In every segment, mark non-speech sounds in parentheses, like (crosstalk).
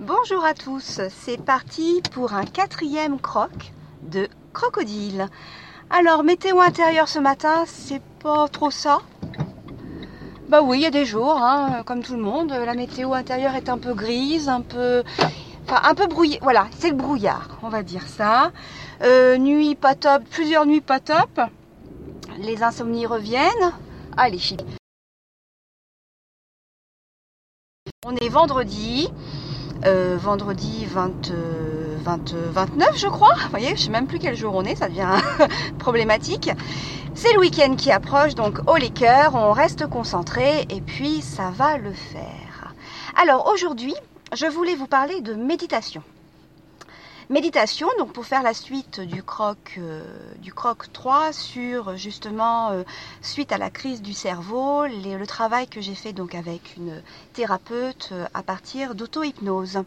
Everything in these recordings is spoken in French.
Bonjour à tous, c'est parti pour un quatrième croc de crocodile. Alors, météo intérieur ce matin, c'est pas trop ça? Bah oui, il y a des jours, hein, comme tout le monde, la météo intérieure est un peu grise, un peu, enfin un peu brouillée. Voilà, c'est le brouillard, on va dire ça. Euh, nuit pas top, plusieurs nuits pas top. Les insomnies reviennent. Allez, chic. On est vendredi, euh, vendredi 20, 20, 29 je crois. Vous voyez, je sais même plus quel jour on est, ça devient (laughs) problématique. C'est le week-end qui approche, donc au les cœurs, on reste concentré et puis ça va le faire. Alors aujourd'hui, je voulais vous parler de méditation. Méditation, donc pour faire la suite du croc, euh, du croc 3 sur justement euh, suite à la crise du cerveau, le travail que j'ai fait donc avec une thérapeute euh, à partir d'auto-hypnose.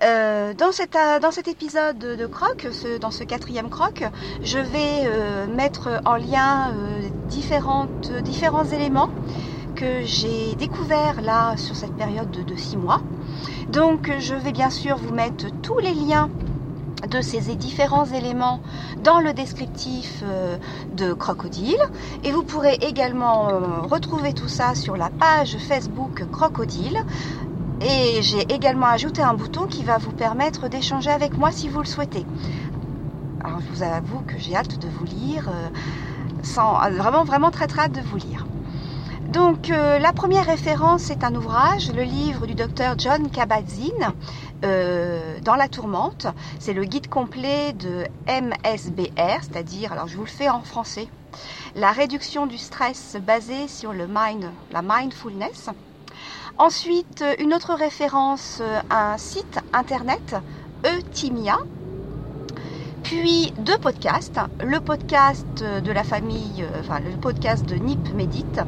dans, cette, dans cet épisode de croc, dans ce quatrième croc, je vais mettre en lien différentes, différents éléments que j'ai découverts là sur cette période de, de six mois. Donc je vais bien sûr vous mettre tous les liens de ces différents éléments dans le descriptif euh, de Crocodile. Et vous pourrez également euh, retrouver tout ça sur la page Facebook Crocodile. Et j'ai également ajouté un bouton qui va vous permettre d'échanger avec moi si vous le souhaitez. Alors je vous avoue que j'ai hâte de vous lire, euh, sans, vraiment vraiment très très hâte de vous lire. Donc la première référence est un ouvrage, le livre du docteur John Kabat-Zinn, euh, dans la tourmente. C'est le guide complet de MSBR, c'est-à-dire, alors je vous le fais en français, la réduction du stress basée sur le mind, la mindfulness. Ensuite, une autre référence, euh, un site internet, Eutimia. Puis deux podcasts, le podcast de la famille, euh, enfin le podcast de Nip Médite,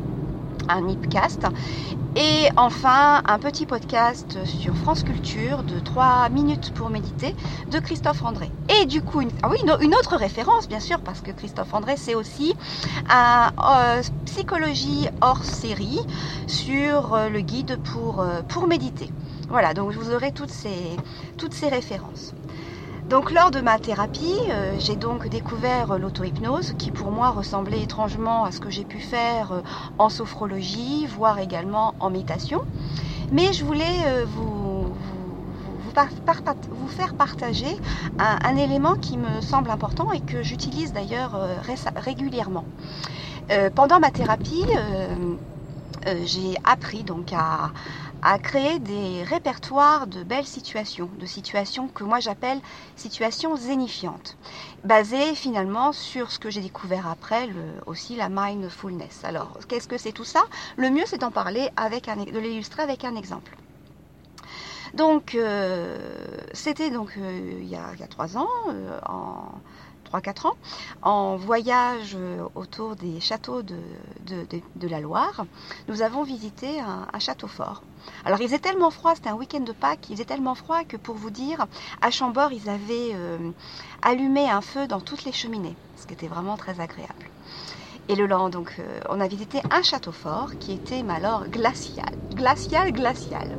un Nipcast, et enfin, un petit podcast sur France Culture de 3 minutes pour méditer de Christophe André. Et du coup, une, ah oui, une, autre référence, bien sûr, parce que Christophe André, c'est aussi un euh, psychologie hors série sur euh, le guide pour, euh, pour méditer. Voilà, donc vous aurez toutes ces, toutes ces références. Donc lors de ma thérapie, euh, j'ai donc découvert l'auto-hypnose qui pour moi ressemblait étrangement à ce que j'ai pu faire euh, en sophrologie, voire également en méditation. Mais je voulais euh, vous, vous, faire partager un, élément qui me semble important et que j'utilise d'ailleurs régulièrement. pendant ma thérapie, j'ai appris donc à, à créer des répertoires de belles situations, de situations que moi j'appelle situations zénifiantes, basées finalement sur ce que j'ai découvert après, le, aussi la mindfulness. Alors, qu'est-ce que c'est tout ça? Le mieux, c'est d'en parler avec un, de l'illustrer avec un exemple. Donc, euh, c'était donc euh, il, y a, trois ans, euh, en 3-4 ans, en voyage autour des châteaux de, de, la Loire, nous avons visité un, château fort. Alors il faisait tellement froid, c'était un week-end de Pâques, il faisait tellement froid que pour vous dire, à Chambord, ils avaient allumé un feu dans toutes les cheminées, ce qui était vraiment très agréable. Et le lendemain, donc, euh, on a visité un château fort qui était, mais alors, glacial. Glacial, glacial.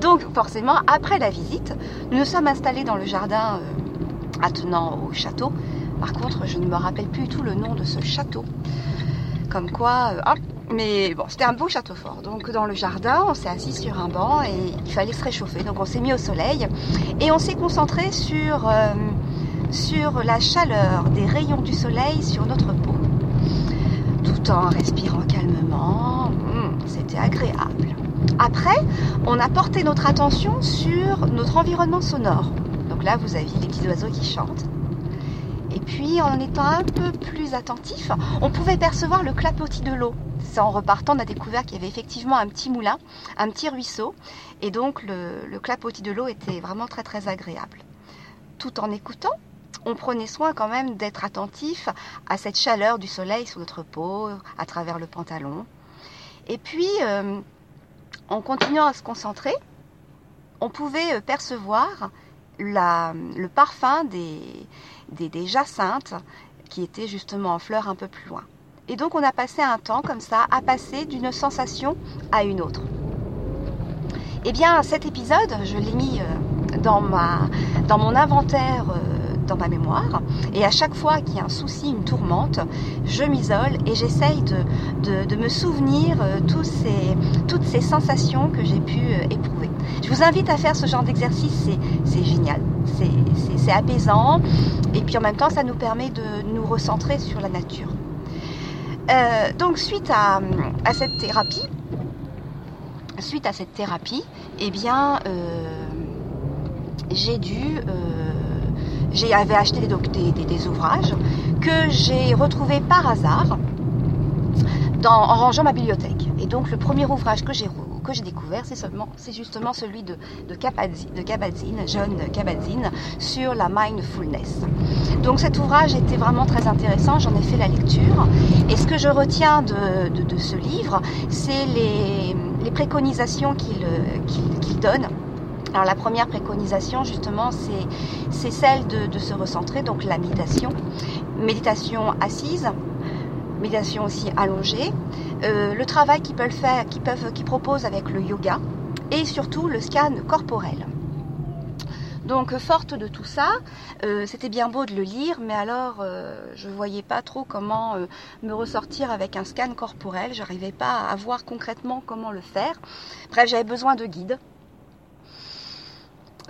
Donc, forcément, après la visite, nous nous sommes installés dans le jardin euh, attenant au château. Par contre, je ne me rappelle plus du tout le nom de ce château. Comme quoi, euh, mais bon, c'était un beau château fort. Donc, dans le jardin, on s'est assis sur un banc et il fallait se réchauffer. Donc, on s'est mis au soleil et on s'est concentré sur, sur la chaleur des rayons du soleil sur notre peau en respirant calmement. Hmm, c'était agréable. Après, on a porté notre attention sur notre environnement sonore. Donc là, vous aviez les petits oiseaux qui chantent. Et puis, en étant un peu plus attentif, on pouvait percevoir le clapotis de l'eau. En repartant, on a découvert qu'il y avait effectivement un petit moulin, un petit ruisseau. Et donc, le clapotis de l'eau était vraiment très très agréable. Tout en écoutant, on prenait soin quand même d'être attentif à cette chaleur du soleil sur notre peau, à travers le pantalon. Et puis, euh, en continuant à se concentrer, on pouvait euh, percevoir le parfum des, des, jacinthes qui étaient justement en fleurs un peu plus loin. Et donc on a passé un temps comme ça à passer d'une sensation à une autre. Eh bien cet épisode, je l'ai mis euh, dans, mon inventaire dans ma mémoire. Et à chaque fois qu'il y a un souci, une tourmente, je m'isole et j'essaye de, de, me souvenir tous ces, toutes ces sensations que j'ai pu éprouver. Je vous invite à faire ce genre d'exercice, c'est génial, c'est apaisant et puis en même temps ça nous permet de nous recentrer sur la nature. Euh, donc suite à, cette thérapie, suite à cette thérapie, eh bien euh, j'ai dû, euh, j'avais acheté des, des, ouvrages que j'ai retrouvés par hasard en rangeant ma bibliothèque. Et donc le premier ouvrage que j'ai que j'ai découvert, c'est justement celui de, de Kabat-Zinn, John Kabat-Zinn, sur la mindfulness. Donc cet ouvrage était vraiment très intéressant, j'en ai fait la lecture. Et ce que je retiens de, ce livre, c'est les, préconisations qu'il donne. Alors la première préconisation justement c'est celle de, se recentrer, donc la méditation, méditation assise, méditation aussi allongée, euh, le travail qu'ils peuvent faire, qu'ils peuvent, qu'ils proposent avec le yoga et surtout le scan corporel. Donc forte de tout ça, euh, c'était bien beau de le lire, mais alors euh, je ne voyais pas trop comment me ressortir avec un scan corporel. J'arrivais pas à voir concrètement comment le faire. Bref, j'avais besoin de guides.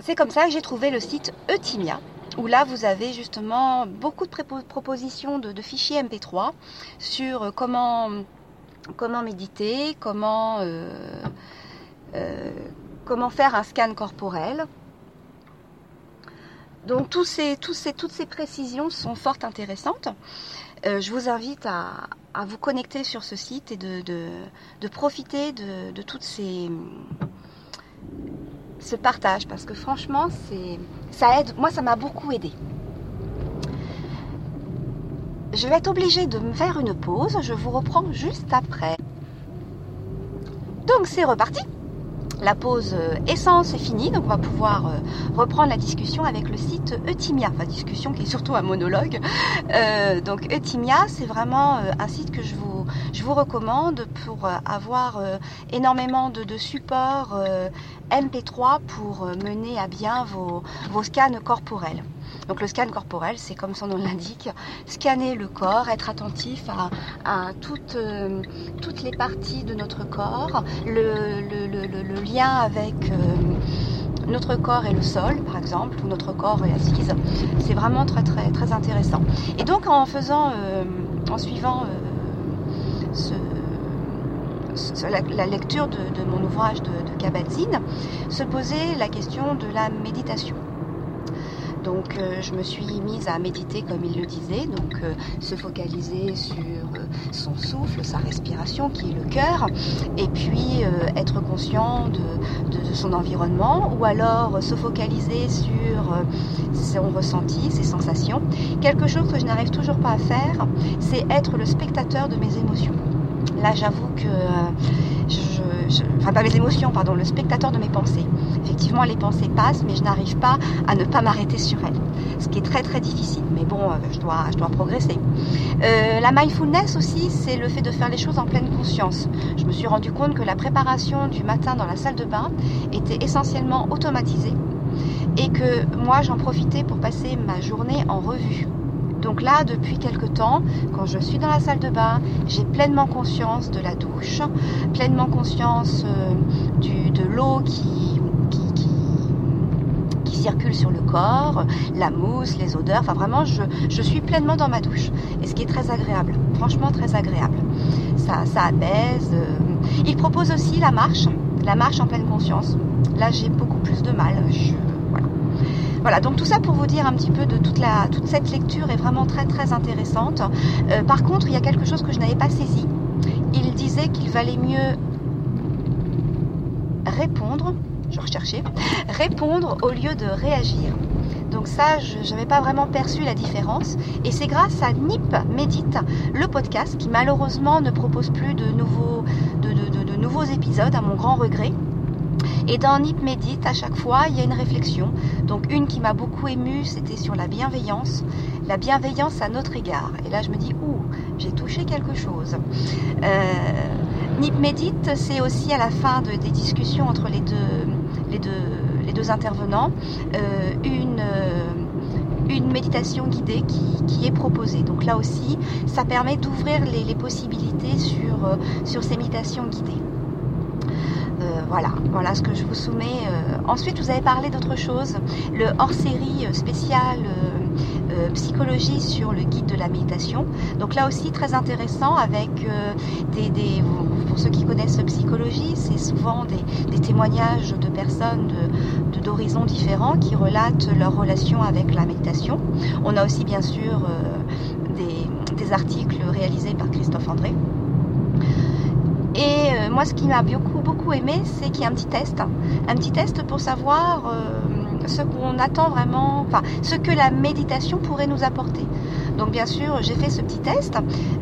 C'est comme ça que j'ai trouvé le site Eutimia, où là vous avez justement beaucoup de propositions de, fichiers MP3 sur euh, comment, comment méditer, comment, euh, euh, comment faire un scan corporel. Donc tous ces, tous ces, toutes ces précisions sont fort intéressantes. je vous invite à, vous connecter sur ce site et de, de, profiter de, de toutes ces ce partage parce que franchement c'est ça aide. Moi ça m'a beaucoup aidé. Je vais être obligée de me faire une pause. Je vous reprends juste après. Donc c'est reparti. La pause euh, essence est finie, donc on va pouvoir euh, reprendre la discussion avec le site Eutimia, enfin discussion qui est surtout un monologue. Euh, donc Eutimia, c'est vraiment un site que je vous, je vous recommande pour avoir énormément de, de supports MP3 pour mener à bien vos, vos scans corporels. Donc le scan corporel, c'est comme son nom l'indique, scanner le corps, être attentif à, toutes, euh, toutes, les parties de notre corps, le, lien avec euh, notre corps et le sol, par exemple, ou notre corps et assise. C'est vraiment très très très intéressant. Et donc en faisant, euh, en suivant la, lecture de, mon ouvrage de, de se posait la question de la méditation. Donc euh, je me suis mise à méditer comme il le disait, donc euh, se focaliser sur euh, son souffle, sa respiration qui est le cœur, et puis être conscient de, son environnement, ou alors se focaliser sur son ressenti, ses sensations. Quelque chose que je n'arrive toujours pas à faire, c'est être le spectateur de mes émotions. Là j'avoue que enfin pas mes émotions, pardon, le spectateur de mes pensées. Effectivement, les pensées passent, mais je n'arrive pas à ne pas m'arrêter sur elles. Ce qui est très très difficile, mais bon, euh, je dois, je dois progresser. Euh, la mindfulness aussi, c'est le fait de faire les choses en pleine conscience. Je me suis rendu compte que la préparation du matin dans la salle de bain était essentiellement automatisée et que moi j'en profitais pour passer ma journée en revue. Donc là, depuis quelque temps, quand je suis dans la salle de bain, j'ai pleinement conscience de la douche, pleinement conscience euh, de l'eau qui, circule sur le corps, la mousse, les odeurs. Enfin, vraiment, je, suis pleinement dans ma douche. Et ce qui est très agréable, franchement très agréable. Ça, ça apaise. Euh. Il propose aussi la marche, la marche en pleine conscience. Là, j'ai beaucoup plus de mal. Voilà, donc tout ça pour vous dire un petit peu de toute, la, toute cette lecture est vraiment très très intéressante. Euh, par contre, il y a quelque chose que je n'avais pas saisi. Il disait qu'il valait mieux répondre, je recherchais, répondre au lieu de réagir. Donc ça, je n'avais pas vraiment perçu la différence. Et c'est grâce à Nip Médite, le podcast, qui malheureusement ne propose plus de nouveaux, de nouveaux épisodes, à mon grand regret. Et dans Nip Médite, à chaque fois, il y a une réflexion. Donc une qui m'a beaucoup émue, c'était sur la bienveillance. La bienveillance à notre égard. Et là, je me dis, ouh, j'ai touché quelque chose. Euh, Nip Médite, c'est aussi à la fin des discussions entre les deux, intervenants une une méditation guidée qui, est proposée. Donc là aussi, ça permet d'ouvrir les, possibilités sur, euh, sur ces méditations guidées. Euh, voilà, voilà ce que je vous soumets. Euh. Ensuite, vous avez parlé d'autre chose, le hors-série spécial psychologie sur le guide de la méditation. Donc là aussi très intéressant avec des, pour ceux qui connaissent psychologie, c'est souvent des, témoignages de personnes d'horizons différents qui relatent leur relation avec la méditation. On a aussi bien sûr des articles réalisés par Christophe André. Et euh, moi, ce qui m'a beaucoup, beaucoup aimé, c'est qu'il y a un petit test. Un petit test pour savoir euh, ce qu'on attend vraiment, enfin, ce que la méditation pourrait nous apporter. Donc, bien sûr, j'ai fait ce petit test.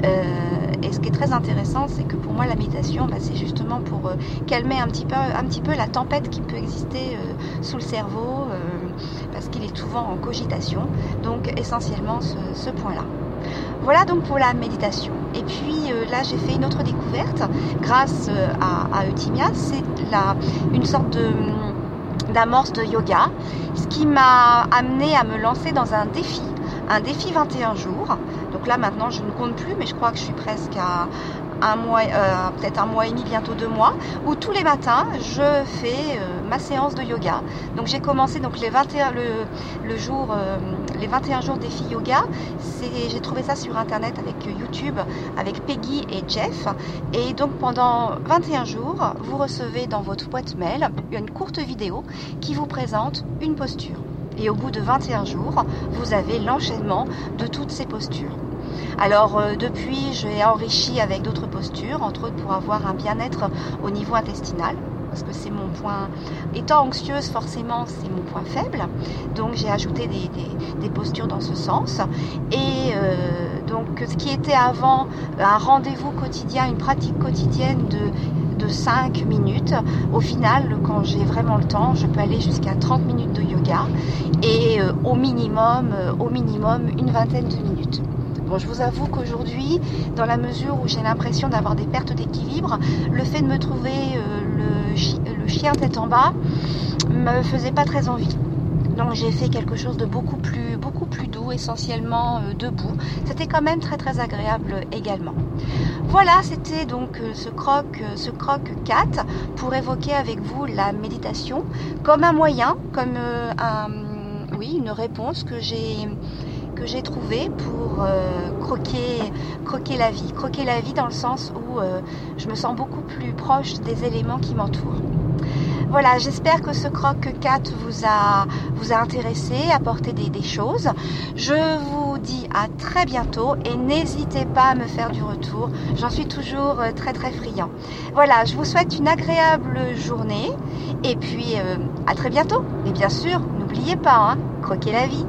Euh, et ce qui est très intéressant, c'est que pour moi, la méditation, bah, c'est justement pour calmer un petit, peu, un petit peu la tempête qui peut exister sous le cerveau, parce qu'il est souvent en cogitation. Donc, essentiellement, ce point-là. Voilà donc pour la méditation. Et puis euh, là, j'ai fait une autre découverte grâce euh, à, Eutimia. C'est une sorte d'amorce de yoga, ce qui m'a amené à me lancer dans un défi, un défi 21 jours. Donc là maintenant je ne compte plus, mais je crois que je suis presque à, un mois, euh, peut-être un mois et demi, bientôt deux mois, où tous les matins je fais ma séance de yoga. Donc j'ai commencé donc les 21 le, jour, euh, les 21 jours défi yoga. J'ai trouvé ça sur internet avec YouTube, avec Peggy et Jeff. Et donc pendant 21 jours, vous recevez dans votre boîte mail une courte vidéo qui vous présente une posture. Et au bout de 21 jours, vous avez l'enchaînement de toutes ces postures. Alors euh, depuis, j'ai enrichi avec d'autres postures, entre autres pour avoir un bien-être au niveau intestinal parce que c'est mon point. Étant anxieuse, forcément, c'est mon point faible. Donc j'ai ajouté des, postures dans ce sens. Et euh, donc ce qui était avant un rendez-vous quotidien, une pratique quotidienne de, de 5 minutes, au final, quand j'ai vraiment le temps, je peux aller jusqu'à 30 minutes de yoga et euh, au minimum, au minimum une vingtaine de minutes je vous avoue qu'aujourd'hui, dans la mesure où j'ai l'impression d'avoir des pertes d'équilibre, le fait de me trouver euh, le, chien tête en bas me faisait pas très envie. Donc j'ai fait quelque chose de beaucoup plus, beaucoup plus doux, essentiellement euh, debout. C'était quand même très très agréable également. Voilà, c'était donc euh, ce croc, ce croc 4 pour évoquer avec vous la méditation comme un moyen, comme un, oui, une réponse que j'ai j'ai trouvé pour euh, croquer, croquer la vie. Croquer la vie dans le sens où euh, je me sens beaucoup plus proche des éléments qui m'entourent. Voilà, j'espère que ce croque 4 vous a, vous a intéressé, apporté des, des choses. Je vous dis à très bientôt et n'hésitez pas à me faire du retour. J'en suis toujours euh, très très friand. Voilà, je vous souhaite une agréable journée et puis à très bientôt. Et bien sûr, n'oubliez pas, hein, croquez la vie.